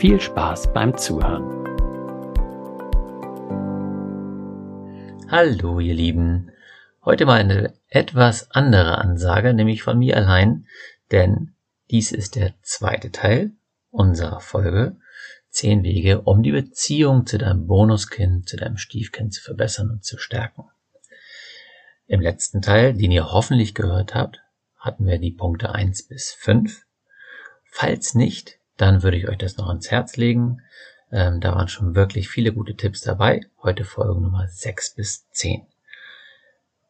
viel Spaß beim Zuhören. Hallo ihr Lieben. Heute mal eine etwas andere Ansage, nämlich von mir allein, denn dies ist der zweite Teil unserer Folge 10 Wege, um die Beziehung zu deinem Bonuskind, zu deinem Stiefkind zu verbessern und zu stärken. Im letzten Teil, den ihr hoffentlich gehört habt, hatten wir die Punkte 1 bis 5. Falls nicht, dann würde ich euch das noch ans Herz legen. Ähm, da waren schon wirklich viele gute Tipps dabei. Heute Folge Nummer 6 bis 10.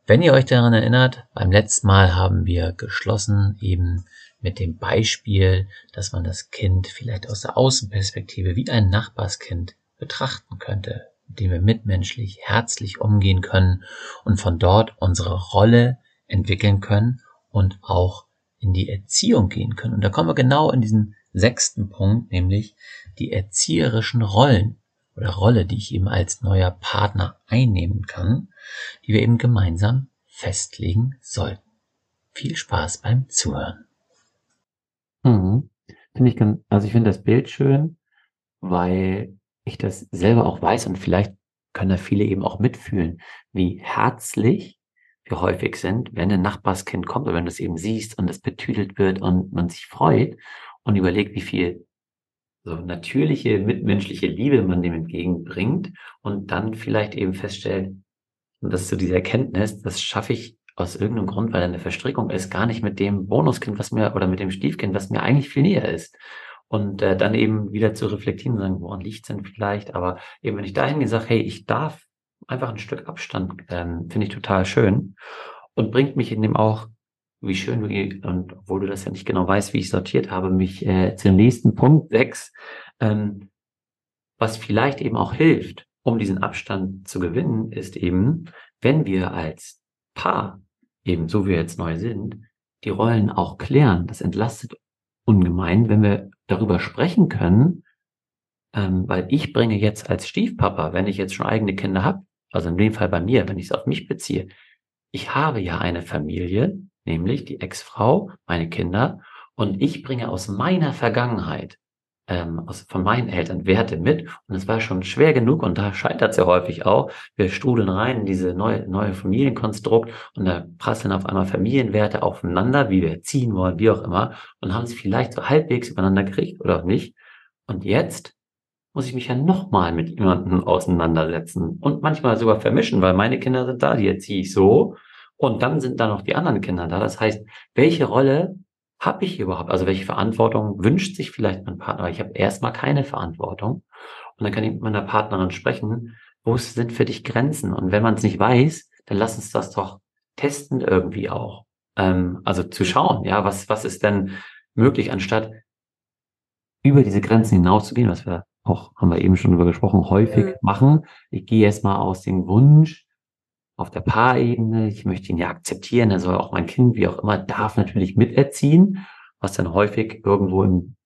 Wenn ihr euch daran erinnert, beim letzten Mal haben wir geschlossen eben mit dem Beispiel, dass man das Kind vielleicht aus der Außenperspektive wie ein Nachbarskind betrachten könnte, mit dem wir mitmenschlich, herzlich umgehen können und von dort unsere Rolle entwickeln können und auch in die Erziehung gehen können. Und da kommen wir genau in diesen sechsten Punkt, nämlich die erzieherischen Rollen oder Rolle, die ich eben als neuer Partner einnehmen kann, die wir eben gemeinsam festlegen sollten. Viel Spaß beim Zuhören. Mhm. Finde ich ganz, also ich finde das Bild schön, weil ich das selber auch weiß und vielleicht können da viele eben auch mitfühlen, wie herzlich wir häufig sind, wenn ein Nachbarskind kommt oder wenn du es eben siehst und es betütelt wird und man sich freut und überlegt, wie viel so natürliche, mitmenschliche Liebe man dem entgegenbringt und dann vielleicht eben feststellt, und das ist so diese Erkenntnis, das schaffe ich aus irgendeinem Grund, weil eine Verstrickung ist, gar nicht mit dem Bonuskind, was mir, oder mit dem Stiefkind, was mir eigentlich viel näher ist. Und äh, dann eben wieder zu reflektieren und sagen, woran liegt es denn vielleicht? Aber eben, wenn ich dahin gesagt, hey, ich darf einfach ein Stück Abstand, ähm, finde ich total schön und bringt mich in dem auch wie schön du, und obwohl du das ja nicht genau weißt, wie ich sortiert habe, mich äh, zum nächsten Punkt sechs, ähm, was vielleicht eben auch hilft, um diesen Abstand zu gewinnen, ist eben, wenn wir als Paar, eben so wie wir jetzt neu sind, die Rollen auch klären. Das entlastet ungemein, wenn wir darüber sprechen können, ähm, weil ich bringe jetzt als Stiefpapa, wenn ich jetzt schon eigene Kinder habe, also in dem Fall bei mir, wenn ich es auf mich beziehe, ich habe ja eine Familie, nämlich die Ex-Frau, meine Kinder, und ich bringe aus meiner Vergangenheit, ähm, aus, von meinen Eltern Werte mit. Und es war schon schwer genug, und da scheitert es ja häufig auch. Wir strudeln rein in diese neue, neue Familienkonstrukt und da prasseln auf einmal Familienwerte aufeinander, wie wir erziehen wollen, wie auch immer, und haben sie vielleicht so halbwegs übereinander gekriegt oder auch nicht. Und jetzt muss ich mich ja nochmal mit jemandem auseinandersetzen und manchmal sogar vermischen, weil meine Kinder sind da, die erziehe ich so und dann sind da noch die anderen Kinder da. Das heißt, welche Rolle habe ich überhaupt? Also welche Verantwortung wünscht sich vielleicht mein Partner? Ich habe erstmal keine Verantwortung. Und dann kann ich mit meiner Partnerin sprechen, wo sind für dich Grenzen? Und wenn man es nicht weiß, dann lass uns das doch testen irgendwie auch. Ähm, also zu schauen, ja, was, was ist denn möglich, anstatt über diese Grenzen hinauszugehen, was wir auch, haben wir eben schon drüber gesprochen, häufig ja. machen. Ich gehe erstmal aus dem Wunsch, auf der Paarebene. Ich möchte ihn ja akzeptieren. Er soll auch mein Kind, wie auch immer, darf natürlich miterziehen, was dann häufig irgendwo im,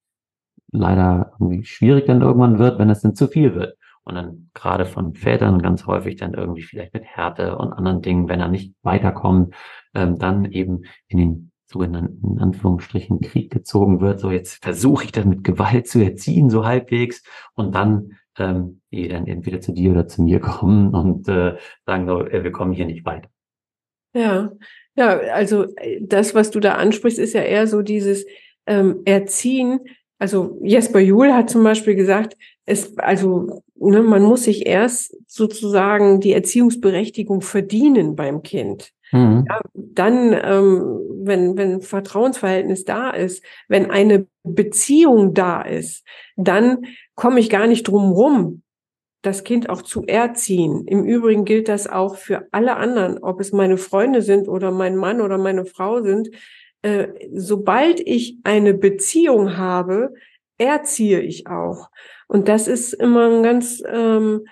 leider irgendwie schwierig dann irgendwann wird, wenn es dann zu viel wird. Und dann gerade von Vätern ganz häufig dann irgendwie vielleicht mit Härte und anderen Dingen, wenn er nicht weiterkommt, ähm, dann eben in den sogenannten in Anführungsstrichen Krieg gezogen wird. So jetzt versuche ich das mit Gewalt zu erziehen, so halbwegs. Und dann ähm, die dann entweder zu dir oder zu mir kommen und äh, sagen so, äh, wir kommen hier nicht weiter. Ja, ja, also äh, das, was du da ansprichst, ist ja eher so dieses ähm, Erziehen. Also Jesper Juhl hat zum Beispiel gesagt, es, also ne, man muss sich erst sozusagen die Erziehungsberechtigung verdienen beim Kind. Mhm. Ja, dann, ähm, wenn, wenn Vertrauensverhältnis da ist, wenn eine Beziehung da ist, dann komme ich gar nicht drum rum, das Kind auch zu erziehen. Im Übrigen gilt das auch für alle anderen, ob es meine Freunde sind oder mein Mann oder meine Frau sind. Äh, sobald ich eine Beziehung habe, erziehe ich auch. Und das ist immer ein ganz, ähm,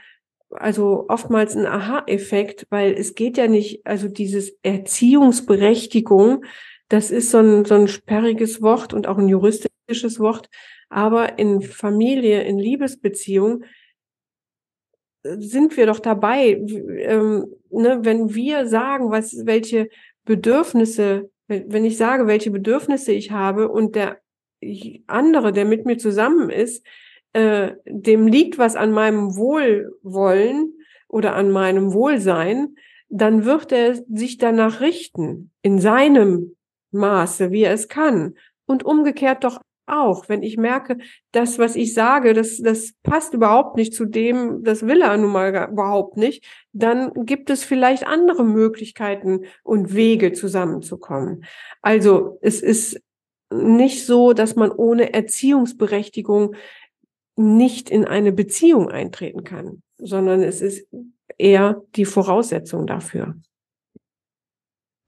also oftmals ein Aha-Effekt, weil es geht ja nicht, also dieses Erziehungsberechtigung, das ist so ein, so ein sperriges Wort und auch ein juristisches Wort, aber in Familie, in Liebesbeziehung äh, sind wir doch dabei, ähm, ne, wenn wir sagen, was, welche Bedürfnisse, wenn ich sage, welche Bedürfnisse ich habe und der andere, der mit mir zusammen ist, äh, dem liegt was an meinem Wohlwollen oder an meinem Wohlsein, dann wird er sich danach richten, in seinem Maße, wie er es kann. Und umgekehrt doch auch, wenn ich merke, das, was ich sage, das, das passt überhaupt nicht zu dem, das will er nun mal überhaupt nicht, dann gibt es vielleicht andere Möglichkeiten und Wege zusammenzukommen. Also es ist nicht so, dass man ohne Erziehungsberechtigung nicht in eine Beziehung eintreten kann, sondern es ist eher die Voraussetzung dafür.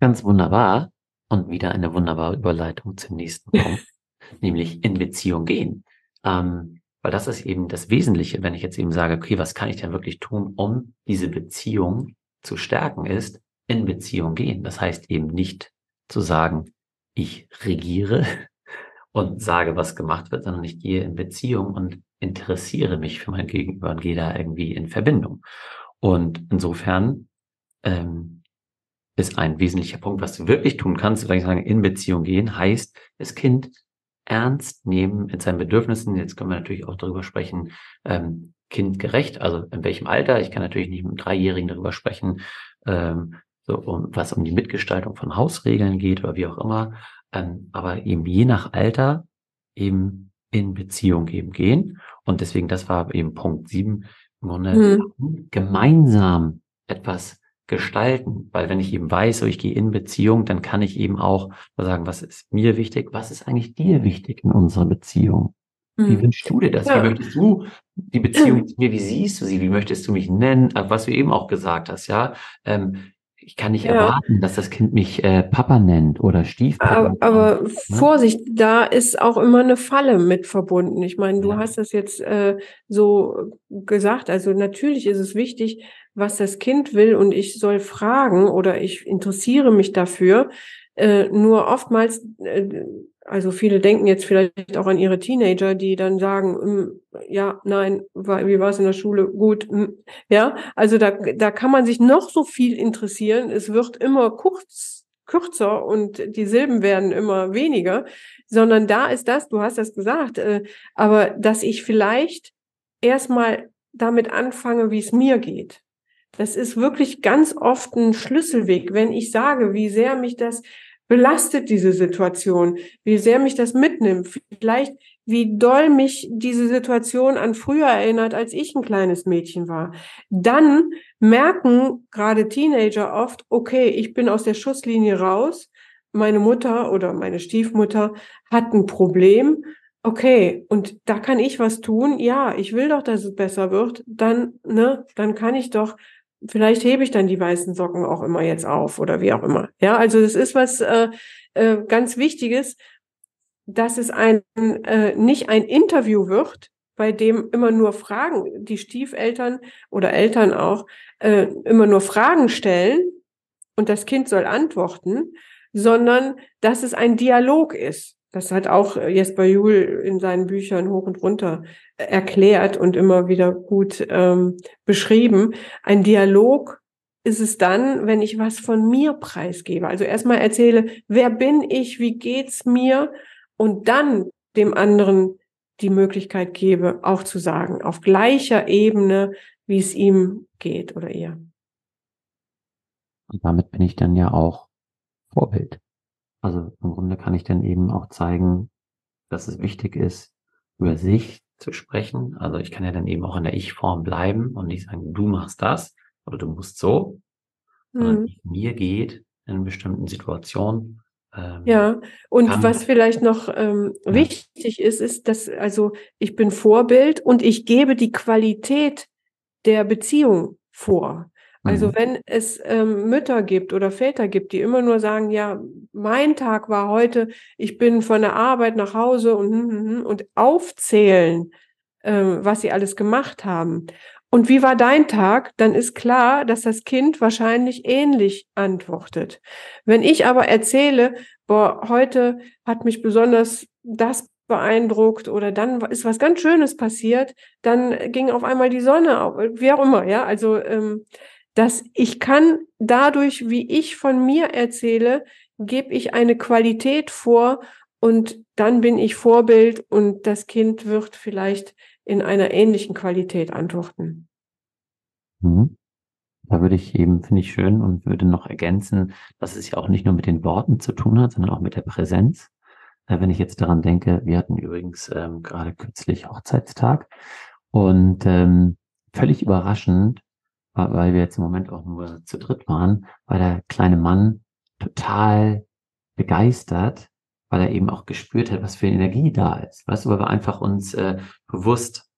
Ganz wunderbar. Und wieder eine wunderbare Überleitung zum nächsten Punkt, nämlich in Beziehung gehen. Ähm, weil das ist eben das Wesentliche, wenn ich jetzt eben sage, okay, was kann ich denn wirklich tun, um diese Beziehung zu stärken, ist in Beziehung gehen. Das heißt eben nicht zu sagen, ich regiere und sage, was gemacht wird, sondern ich gehe in Beziehung und interessiere mich für mein Gegenüber und gehe da irgendwie in Verbindung. Und insofern ähm, ist ein wesentlicher Punkt, was du wirklich tun kannst, wenn ich sagen, in Beziehung gehen, heißt, das Kind ernst nehmen mit seinen Bedürfnissen. Jetzt können wir natürlich auch darüber sprechen, ähm, kindgerecht, also in welchem Alter. Ich kann natürlich nicht mit einem Dreijährigen darüber sprechen, ähm, so um, was um die Mitgestaltung von Hausregeln geht oder wie auch immer. Ähm, aber eben je nach Alter eben in Beziehung eben gehen. Und deswegen, das war eben Punkt sieben, im Grunde mhm. gemeinsam etwas gestalten, weil wenn ich eben weiß, so ich gehe in Beziehung, dann kann ich eben auch sagen, was ist mir wichtig, was ist eigentlich dir wichtig in unserer Beziehung? Mhm. Wie wünschst du dir das? Ja. Wie möchtest du die Beziehung zu mir, wie siehst du sie? Wie möchtest du mich nennen? Was du eben auch gesagt hast, ja. Ähm, ich kann nicht ja. erwarten, dass das Kind mich äh, Papa nennt oder Stiefpapa. Aber, aber ne? Vorsicht, da ist auch immer eine Falle mit verbunden. Ich meine, du ja. hast das jetzt äh, so gesagt. Also natürlich ist es wichtig, was das Kind will und ich soll fragen oder ich interessiere mich dafür. Äh, nur oftmals äh, also viele denken jetzt vielleicht auch an ihre Teenager, die dann sagen, hm, ja, nein, wie war es in der Schule? Gut, hm, ja. Also da, da kann man sich noch so viel interessieren. Es wird immer kurz, kürzer und die Silben werden immer weniger, sondern da ist das, du hast das gesagt, äh, aber dass ich vielleicht erstmal damit anfange, wie es mir geht. Das ist wirklich ganz oft ein Schlüsselweg, wenn ich sage, wie sehr mich das belastet diese Situation, wie sehr mich das mitnimmt, vielleicht wie doll mich diese Situation an früher erinnert, als ich ein kleines Mädchen war. Dann merken gerade Teenager oft, okay, ich bin aus der Schusslinie raus, meine Mutter oder meine Stiefmutter hat ein Problem. Okay, und da kann ich was tun. Ja, ich will doch, dass es besser wird. Dann, ne, dann kann ich doch vielleicht hebe ich dann die weißen Socken auch immer jetzt auf oder wie auch immer. Ja, also das ist was äh, äh, ganz Wichtiges, dass es ein äh, nicht ein Interview wird, bei dem immer nur Fragen, die Stiefeltern oder Eltern auch äh, immer nur Fragen stellen und das Kind soll antworten, sondern dass es ein Dialog ist. Das hat auch Jesper Juhl in seinen Büchern hoch und runter erklärt und immer wieder gut ähm, beschrieben. Ein Dialog ist es dann, wenn ich was von mir preisgebe. Also erstmal erzähle, wer bin ich, wie geht's mir und dann dem anderen die Möglichkeit gebe, auch zu sagen, auf gleicher Ebene, wie es ihm geht oder ihr. Und damit bin ich dann ja auch Vorbild. Also im Grunde kann ich dann eben auch zeigen, dass es wichtig ist, über sich zu sprechen. Also ich kann ja dann eben auch in der Ich-Form bleiben und nicht sagen, du machst das oder du musst so, sondern Mhm. mir geht in bestimmten Situationen. Ähm, Ja, und kann- was vielleicht noch ähm, Ja. wichtig ist, ist, dass also ich bin Vorbild und ich gebe die Qualität der Beziehung vor. Also Mhm. wenn es ähm, Mütter gibt oder Väter gibt, die immer nur sagen, ja, mein Tag war heute, ich bin von der Arbeit nach Hause und, hm, hm, hm, und aufzählen, ähm, was sie alles gemacht haben. Und wie war dein Tag? Dann ist klar, dass das Kind wahrscheinlich ähnlich antwortet. Wenn ich aber erzähle, boah, heute hat mich besonders das beeindruckt oder dann ist was ganz Schönes passiert, dann ging auf einmal die Sonne auf, wie auch immer, ja. Also, ähm, dass ich kann dadurch, wie ich von mir erzähle, gebe ich eine Qualität vor und dann bin ich Vorbild und das Kind wird vielleicht in einer ähnlichen Qualität antworten. Mhm. Da würde ich eben, finde ich schön und würde noch ergänzen, dass es ja auch nicht nur mit den Worten zu tun hat, sondern auch mit der Präsenz. Äh, wenn ich jetzt daran denke, wir hatten übrigens ähm, gerade kürzlich Hochzeitstag und ähm, völlig überraschend, weil wir jetzt im Moment auch nur zu dritt waren, war der kleine Mann total begeistert, weil er eben auch gespürt hat, was für Energie da ist. Weißt du, weil wir einfach uns äh, bewusst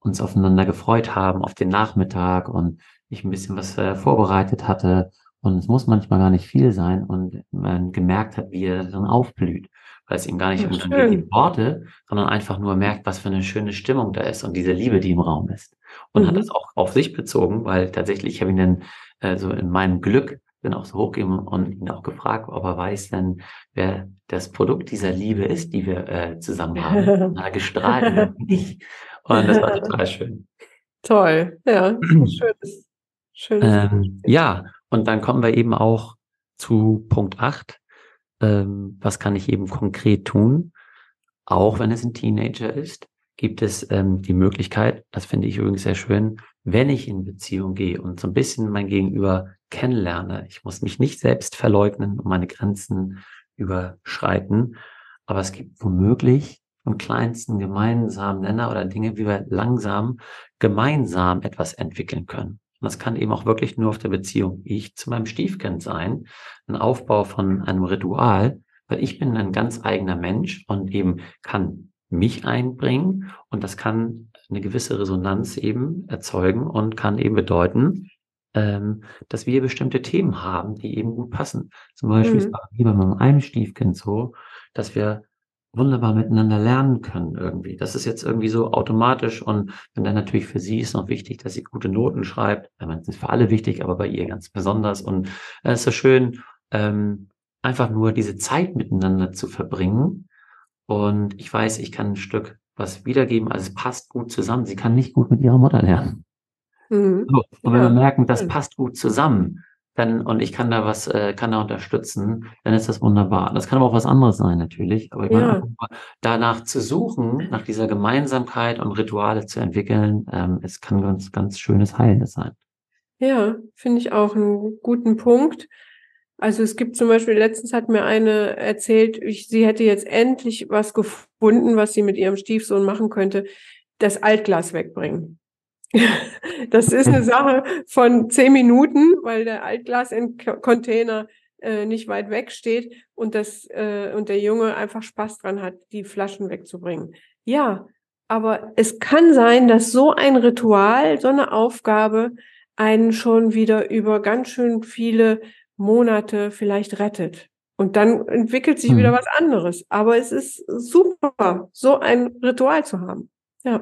uns aufeinander gefreut haben auf den Nachmittag und ich ein bisschen was äh, vorbereitet hatte. Und es muss manchmal gar nicht viel sein und man gemerkt hat, wie er dann aufblüht, weil es ihm gar nicht um die Worte, sondern einfach nur merkt, was für eine schöne Stimmung da ist und diese Liebe, die im Raum ist. Und hat Mhm. das auch auf sich bezogen, weil tatsächlich, ich habe ihn dann äh, so in meinem Glück dann auch so hochgegeben und ihn auch gefragt, ob er weiß denn, wer das Produkt dieser Liebe ist, die wir äh, zusammen haben. Hat er gestrahlt ich. Und das war total schön. Toll, ja, schönes, schönes. Ähm, ja, und dann kommen wir eben auch zu Punkt 8. Ähm, was kann ich eben konkret tun? Auch wenn es ein Teenager ist, gibt es ähm, die Möglichkeit, das finde ich übrigens sehr schön, wenn ich in Beziehung gehe und so ein bisschen mein Gegenüber kennenlerne. Ich muss mich nicht selbst verleugnen und meine Grenzen überschreiten, aber es gibt womöglich vom kleinsten gemeinsamen Nenner oder Dinge, wie wir langsam gemeinsam etwas entwickeln können. Und das kann eben auch wirklich nur auf der Beziehung ich zu meinem Stiefkind sein, ein Aufbau von einem Ritual, weil ich bin ein ganz eigener Mensch und eben kann mich einbringen und das kann eine gewisse Resonanz eben erzeugen und kann eben bedeuten, ähm, dass wir bestimmte Themen haben, die eben gut passen. Zum Beispiel Mhm. wie bei meinem einem Stiefkind so, dass wir wunderbar miteinander lernen können irgendwie. Das ist jetzt irgendwie so automatisch und wenn dann natürlich für sie ist noch wichtig, dass sie gute Noten schreibt. Ich meine, es ist für alle wichtig, aber bei ihr ganz besonders und es ist so schön, ähm, einfach nur diese Zeit miteinander zu verbringen und ich weiß, ich kann ein Stück was wiedergeben, also es passt gut zusammen. Sie kann nicht gut mit ihrer Mutter lernen. Mhm. So, und wenn Ja, wir merken, das passt gut zusammen, dann und ich kann da was, äh, kann da unterstützen, dann ist das wunderbar. Das kann aber auch was anderes sein natürlich. Aber ich meine, Ja. danach zu suchen, nach dieser Gemeinsamkeit und Rituale zu entwickeln, ähm, es kann ganz, ganz schönes Heilendes sein. Ja, finde ich auch einen guten Punkt. Also es gibt zum Beispiel, letztens hat mir eine erzählt, ich, sie hätte jetzt endlich was gefunden, was sie mit ihrem Stiefsohn machen könnte, das Altglas wegbringen. Das ist eine Sache von zehn Minuten, weil der Altglas-Container äh, nicht weit weg steht und das äh, und der Junge einfach Spaß dran hat, die Flaschen wegzubringen. Ja, aber es kann sein, dass so ein Ritual, so eine Aufgabe einen schon wieder über ganz schön viele Monate vielleicht rettet. Und dann entwickelt sich wieder Mhm. was anderes. Aber es ist super, so ein Ritual zu haben. Ja.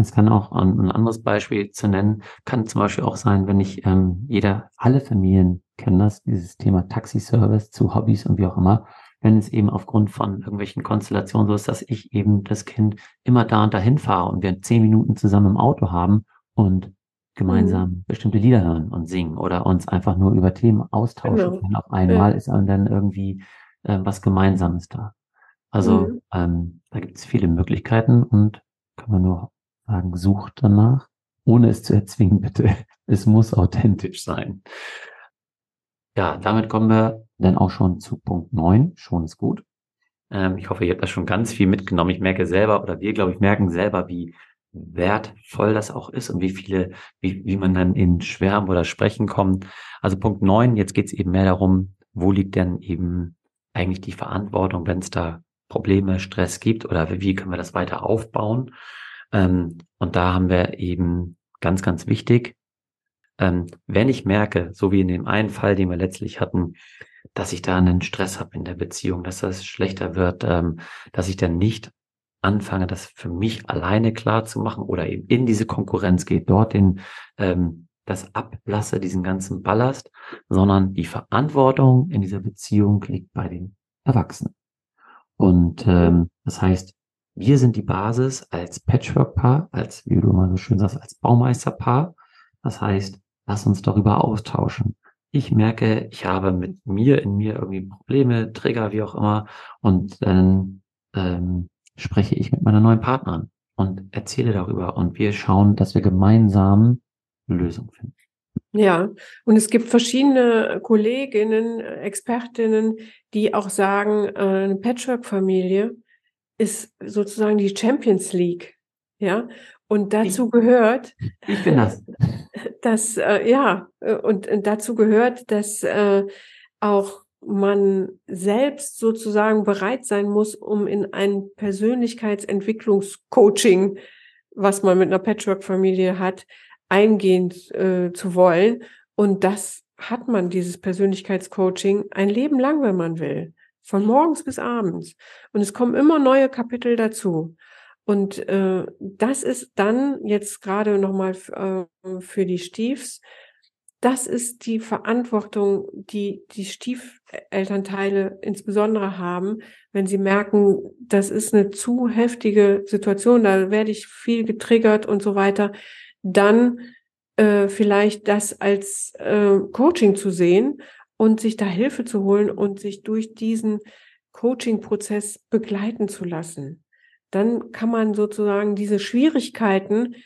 Es kann auch ein, ein anderes Beispiel zu nennen, kann zum Beispiel auch sein, wenn ich ähm, jeder, alle Familien kennen das, dieses Thema Taxiservice zu Hobbys und wie auch immer, wenn es eben aufgrund von irgendwelchen Konstellationen so ist, dass ich eben das Kind immer da und dahin fahre und wir zehn Minuten zusammen im Auto haben und gemeinsam bestimmte Lieder hören und singen oder uns einfach nur über Themen austauschen Genau. Auf einmal ist dann irgendwie äh, was Gemeinsames da. Also Mhm. ähm, da gibt es viele Möglichkeiten und kann man nur sagen, sucht danach, ohne es zu erzwingen, bitte. Es muss authentisch sein. Ja, damit kommen wir dann auch schon zu Punkt 9. Schon ist gut. Ähm, ich hoffe, ihr habt da schon ganz viel mitgenommen. Ich merke selber, oder wir, glaube ich, merken selber, wie wertvoll das auch ist und wie viele, wie, wie man dann in Schwärmen oder Sprechen kommt. Also Punkt neun, jetzt geht es eben mehr darum, wo liegt denn eben eigentlich die Verantwortung, wenn es da Probleme, Stress gibt oder wie können wir das weiter aufbauen. Ähm, und da haben wir eben ganz, ganz wichtig, ähm, wenn ich merke, so wie in dem einen Fall, den wir letztlich hatten, dass ich da einen Stress habe in der Beziehung, dass das schlechter wird, ähm, dass ich dann nicht anfange, das für mich alleine klar zu machen oder eben in diese Konkurrenz geht, dort den, ähm, das ablasse, diesen ganzen Ballast, sondern die Verantwortung in dieser Beziehung liegt bei den Erwachsenen. Und ähm, das heißt, wir sind die Basis als Patchwork-Paar, als, wie du mal so schön sagst, als Baumeister-Paar. Das heißt, lass uns darüber austauschen. Ich merke, ich habe mit mir in mir irgendwie Probleme, Trigger, wie auch immer, und dann ähm, spreche ich mit meiner neuen Partnerin und erzähle darüber und wir schauen, dass wir gemeinsam Lösungen finden. Ja, und es gibt verschiedene Kolleginnen, Expertinnen, die auch sagen, eine Patchwork-Familie ist sozusagen die Champions League. Ja, und dazu ich, gehört, ich bin das, dass äh, ja, und, und dazu gehört, dass äh, auch man selbst sozusagen bereit sein muss, um in ein Persönlichkeitsentwicklungscoaching, was man mit einer Patchwork-Familie hat, eingehen äh, zu wollen. Und das hat man, dieses Persönlichkeitscoaching, ein Leben lang, wenn man will. Von morgens bis abends. Und es kommen immer neue Kapitel dazu. Und äh, das ist dann jetzt gerade nochmal äh, für die Stiefs, das ist die Verantwortung, die die Stiefelternteile insbesondere haben, wenn sie merken, das ist eine zu heftige Situation, da werde ich viel getriggert und so weiter, dann äh, vielleicht das als äh, Coaching zu sehen und sich da Hilfe zu holen und sich durch diesen Coaching-Prozess begleiten zu lassen. Dann kann man sozusagen diese Schwierigkeiten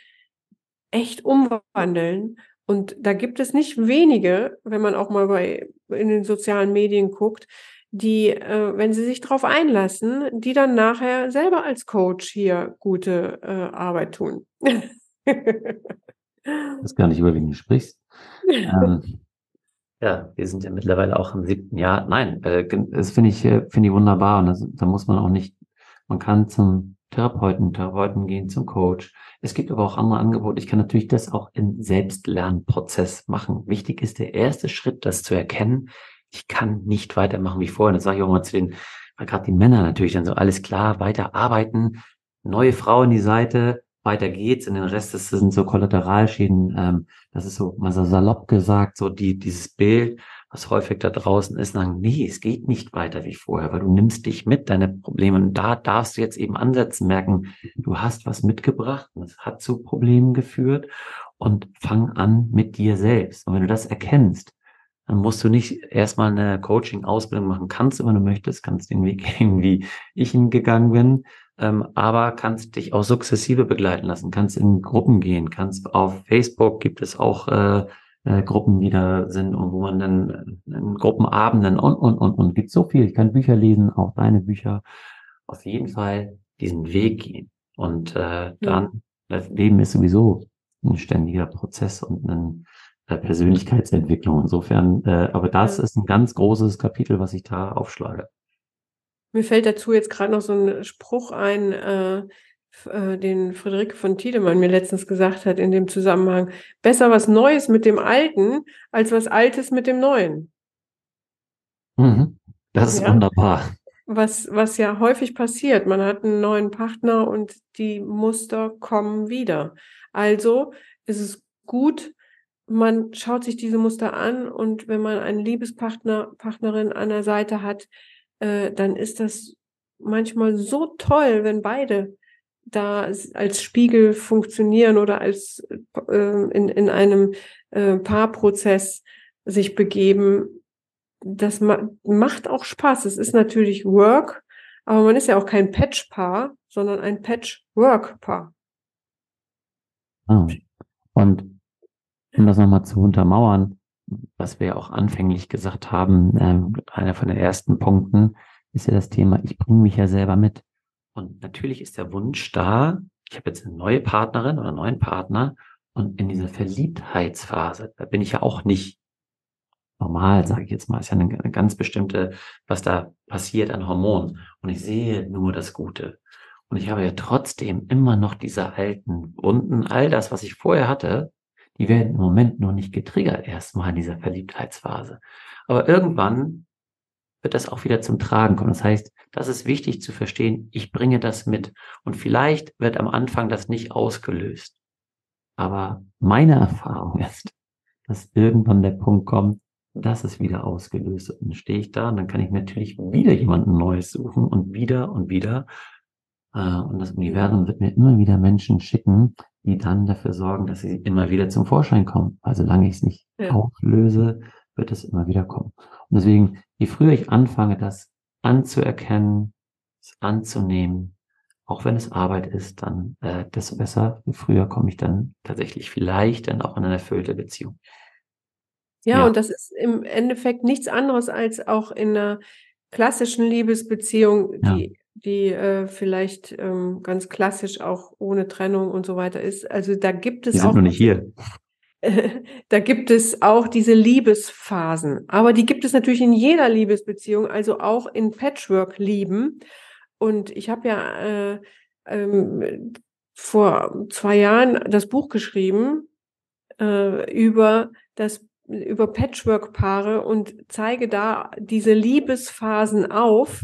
echt umwandeln. Und da gibt es nicht wenige, wenn man auch mal bei in den sozialen Medien guckt, die, äh, wenn sie sich darauf einlassen, die dann nachher selber als Coach hier gute äh, Arbeit tun. weiß gar nicht, über wen du sprichst. ähm, ja, wir sind ja mittlerweile auch im siebten Jahr. Nein, äh, das finde ich, äh, finde ich wunderbar. Und das, da muss man auch nicht, man kann zum Therapeuten, Therapeuten gehen, zum Coach. Es gibt aber auch andere Angebote. Ich kann natürlich das auch im Selbstlernprozess machen. Wichtig ist der erste Schritt, das zu erkennen. Ich kann nicht weitermachen wie vorher. Das sage ich auch mal zu den, gerade die Männer natürlich dann so, alles klar, weiter arbeiten, neue Frau in die Seite, weiter geht's. Und den Rest das sind so Kollateralschäden. Ähm, das ist so mal so salopp gesagt, so die, dieses Bild, was häufig da draußen ist, sagen, nee, es geht nicht weiter wie vorher, weil du nimmst dich mit, deine Probleme. Und da darfst du jetzt eben ansetzen, merken, du hast was mitgebracht und es hat zu Problemen geführt und fang an mit dir selbst. Und wenn du das erkennst, dann musst du nicht erstmal eine Coaching-Ausbildung machen. Kannst du, wenn du möchtest, kannst den Weg gehen, wie ich ihn gegangen bin ähm, aber kannst dich auch sukzessive begleiten lassen, kannst in Gruppen gehen, kannst auf Facebook gibt es auch äh, äh, Gruppen, die da sind und wo man dann äh, in Gruppenabenden und, und, und, und, gibt so viel. Ich kann Bücher lesen, auch deine Bücher. Auf jeden Fall diesen Weg gehen. Und äh, dann, ja. das Leben ist sowieso ein ständiger Prozess und eine äh, Persönlichkeitsentwicklung. Insofern, äh, aber das ja. ist ein ganz großes Kapitel, was ich da aufschlage. Mir fällt dazu jetzt gerade noch so ein Spruch ein, äh, äh, den Friederike von Tiedemann mir letztens gesagt hat in dem Zusammenhang. Besser was Neues mit dem Alten, als was Altes mit dem Neuen. Mhm. Das ist ja? wunderbar. Was, was ja häufig passiert. Man hat einen neuen Partner und die Muster kommen wieder. Also ist es gut, man schaut sich diese Muster an und wenn man einen Liebespartner, Partnerin an der Seite hat, äh, dann ist das manchmal so toll, wenn beide da als Spiegel funktionieren oder als äh, in, in einem äh, Paarprozess sich begeben. Das ma macht auch Spaß. Es ist natürlich Work, aber man ist ja auch kein Patch-Paar, sondern ein Patch-Work-Paar. Ah. Und um das nochmal zu untermauern, was wir ja auch anfänglich gesagt haben, äh, einer von den ersten Punkten, ist ja das Thema, ich bringe mich ja selber mit. Und natürlich ist der Wunsch da, ich habe jetzt eine neue Partnerin oder einen neuen Partner und in dieser Verliebtheitsphase, da bin ich ja auch nicht normal, sage ich jetzt mal, ist ja eine, ganz bestimmte, was da passiert an Hormonen. Und ich sehe nur das Gute. Und ich habe ja trotzdem immer noch diese alten Wunden, all das, was ich vorher hatte, die werden im Moment noch nicht getriggert, erstmal in dieser Verliebtheitsphase. Aber irgendwann wird das auch wieder zum Tragen kommen. Das heißt, das ist wichtig zu verstehen, ich bringe das mit. Und vielleicht wird am Anfang das nicht ausgelöst. Aber meine Erfahrung ist, dass irgendwann der Punkt kommt, dass es wieder ausgelöst wird. Und dann stehe ich da und dann kann ich natürlich wieder jemanden Neues suchen und wieder und wieder. Äh, und das Universum wird mir immer wieder Menschen schicken, die dann dafür sorgen, dass sie immer wieder zum Vorschein kommen. Also solange ich es nicht ja. auflöse, wird es immer wieder kommen. Und deswegen, je früher ich anfange, das anzuerkennen, es anzunehmen, auch wenn es Arbeit ist, dann äh, desto besser. Je früher komme ich dann tatsächlich vielleicht dann auch in eine erfüllte Beziehung. Ja, ja, und das ist im Endeffekt nichts anderes als auch in einer klassischen Liebesbeziehung, die, ja. die äh, vielleicht ähm, ganz klassisch auch ohne Trennung und so weiter ist. Also da gibt es die sind auch. Noch nicht hier. da gibt es auch diese Liebesphasen. Aber die gibt es natürlich in jeder Liebesbeziehung, also auch in Patchwork-Lieben. Und ich habe ja äh, ähm, vor zwei Jahren das Buch geschrieben äh, über das über Patchwork-Paare und zeige da diese Liebesphasen auf,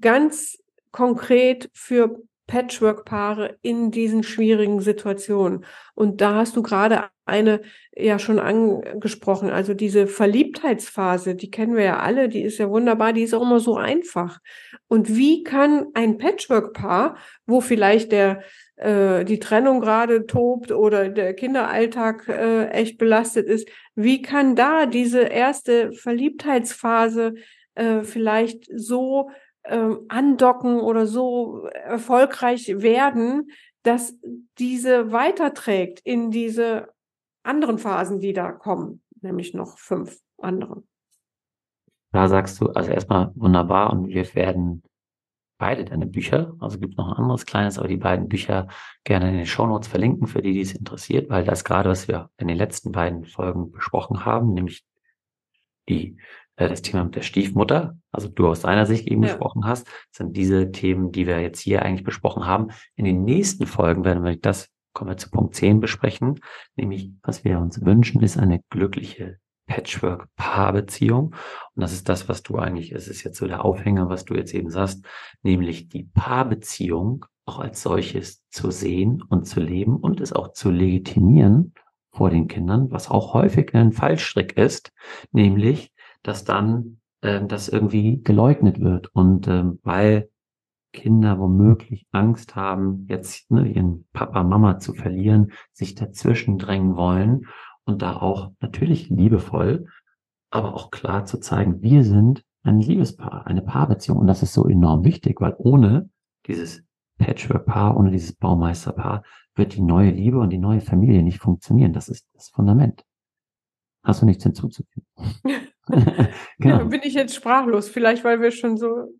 ganz konkret für Patchwork-Paare in diesen schwierigen Situationen. Und da hast du gerade eine ja schon angesprochen. Also diese Verliebtheitsphase, die kennen wir ja alle, die ist ja wunderbar, die ist auch immer so einfach. Und wie kann ein Patchwork-Paar, wo vielleicht der äh, die Trennung gerade tobt oder der Kinderalltag äh, echt belastet ist, wie kann da diese erste Verliebtheitsphase äh, vielleicht so äh, andocken oder so erfolgreich werden, dass diese weiterträgt in diese anderen Phasen, die da kommen, nämlich noch fünf andere. Da sagst du, also erstmal wunderbar und wir werden beide deine Bücher, also gibt noch ein anderes kleines, aber die beiden Bücher gerne in den Shownotes verlinken, für die, die es interessiert, weil das gerade, was wir in den letzten beiden Folgen besprochen haben, nämlich die das Thema mit der Stiefmutter, also du aus deiner Sicht eben ja. gesprochen hast, sind diese Themen, die wir jetzt hier eigentlich besprochen haben. In den nächsten Folgen werden wir das, kommen wir zu Punkt 10 besprechen, nämlich was wir uns wünschen, ist eine glückliche Patchwork-Paarbeziehung. Und das ist das, was du eigentlich, es ist jetzt so der Aufhänger, was du jetzt eben sagst, nämlich die Paarbeziehung auch als solches zu sehen und zu leben und es auch zu legitimieren vor den Kindern, was auch häufig ein Fallstrick ist, nämlich dass dann ähm, das irgendwie geleugnet wird. Und ähm, weil Kinder womöglich Angst haben, jetzt ne, ihren Papa, Mama zu verlieren, sich dazwischen drängen wollen und da auch natürlich liebevoll, aber auch klar zu zeigen, wir sind ein Liebespaar, eine Paarbeziehung. Und das ist so enorm wichtig, weil ohne dieses Patchwork-Paar, ohne dieses Baumeister-Paar wird die neue Liebe und die neue Familie nicht funktionieren. Das ist das Fundament. Hast du nichts hinzuzufügen? genau. Ja, bin ich jetzt sprachlos, vielleicht weil wir schon so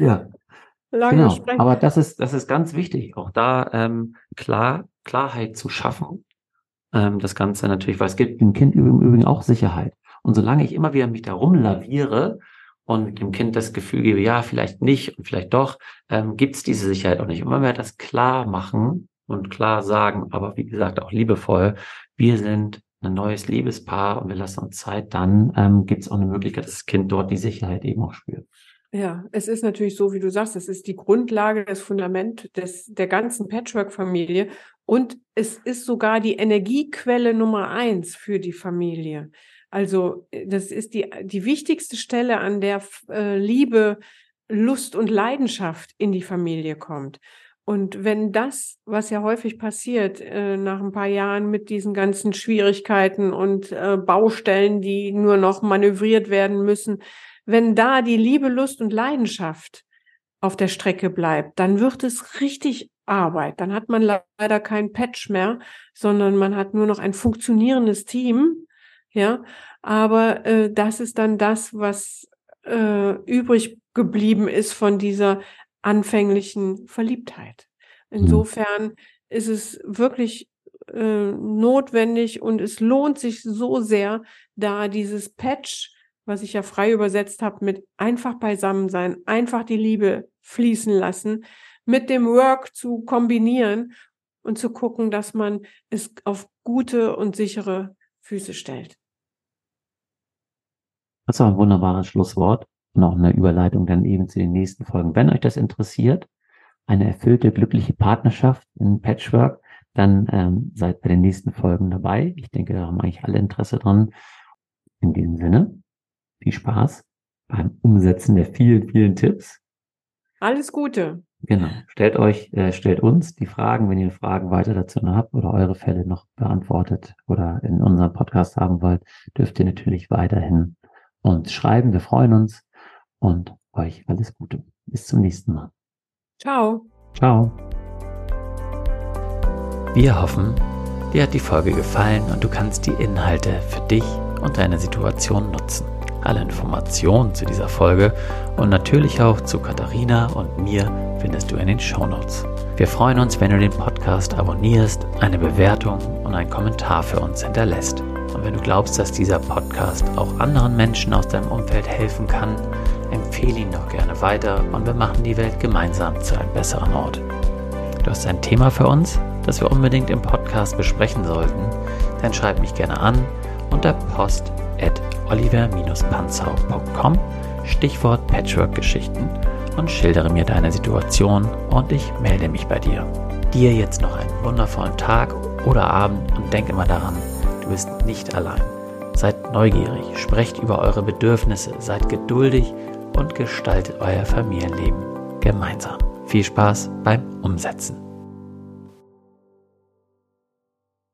ja. lange genau. sprechen. Aber das ist, das ist ganz wichtig, auch da ähm, klar, Klarheit zu schaffen. Ähm, das Ganze natürlich, weil es gibt dem Kind im Übrigen auch Sicherheit. Und solange ich immer wieder mich da rumlaviere und dem Kind das Gefühl gebe, ja, vielleicht nicht und vielleicht doch, ähm, gibt es diese Sicherheit auch nicht. Und wenn wir das klar machen und klar sagen, aber wie gesagt auch liebevoll, wir sind ein neues Liebespaar und wir lassen uns Zeit, dann ähm, gibt es auch eine Möglichkeit, dass das Kind dort die Sicherheit eben auch spürt. Ja, es ist natürlich so, wie du sagst, es ist die Grundlage, das Fundament des, der ganzen Patchwork-Familie und es ist sogar die Energiequelle Nummer eins für die Familie. Also äh, das ist die, die wichtigste Stelle, an der äh, Liebe, Lust und Leidenschaft in die Familie kommt. Und wenn das, was ja häufig passiert, äh, nach ein paar Jahren mit diesen ganzen Schwierigkeiten und äh, Baustellen, die nur noch manövriert werden müssen, wenn da die Liebe, Lust und Leidenschaft auf der Strecke bleibt, dann wird es richtig Arbeit. Dann hat man leider kein Patch mehr, sondern man hat nur noch ein funktionierendes Team. Ja, aber äh, das ist dann das, was äh, übrig geblieben ist von dieser anfänglichen Verliebtheit. Hm. Insofern ist es wirklich äh, notwendig und es lohnt sich so sehr, da dieses Patch, was ich ja frei übersetzt habe, mit einfach beisammen sein, einfach die Liebe fließen lassen, mit dem Work zu kombinieren und zu gucken, dass man es auf gute und sichere Füße stellt. Das war ein wunderbares Schlusswort und auch eine Überleitung dann eben zu den nächsten Folgen. Wenn euch das interessiert, eine erfüllte, glückliche Partnerschaft in Patchwork, dann ähm, seid bei den nächsten Folgen dabei. Ich denke, da haben eigentlich alle Interesse dran. In diesem Sinne, viel Spaß beim Umsetzen der vielen, vielen Tipps. Alles Gute. Genau. Stellt euch, äh, stellt uns die Fragen, wenn ihr Fragen weiter dazu noch habt oder eure Fälle noch beantwortet oder in unserem Podcast haben wollt, dürft ihr natürlich weiterhin uns schreiben. Wir freuen uns und euch alles Gute. Bis zum nächsten Mal. Ciao. Ciao. Wir hoffen, dir hat die Folge gefallen und du kannst die Inhalte für dich und deine Situation nutzen. Alle Informationen zu dieser Folge und natürlich auch zu Katharina und mir findest du in den Shownotes. Wir freuen uns, wenn du den Podcast abonnierst, eine Bewertung und einen Kommentar für uns hinterlässt. Und wenn du glaubst, dass dieser Podcast auch anderen Menschen aus deinem Umfeld helfen kann, empfehle ihn doch gerne weiter und wir machen die Welt gemeinsam zu einem besseren Ort. Du hast ein Thema für uns, das wir unbedingt im Podcast besprechen sollten, dann schreib mich gerne an unter post at oliver-panzau.com Stichwort Patchwork-Geschichten und schildere mir deine Situation und ich melde mich bei dir. Dir jetzt noch einen wundervollen Tag oder Abend und denk immer daran, du bist nicht allein. Seid neugierig, sprecht über eure Bedürfnisse, seid geduldig und gestaltet euer Familienleben gemeinsam. Viel Spaß beim Umsetzen.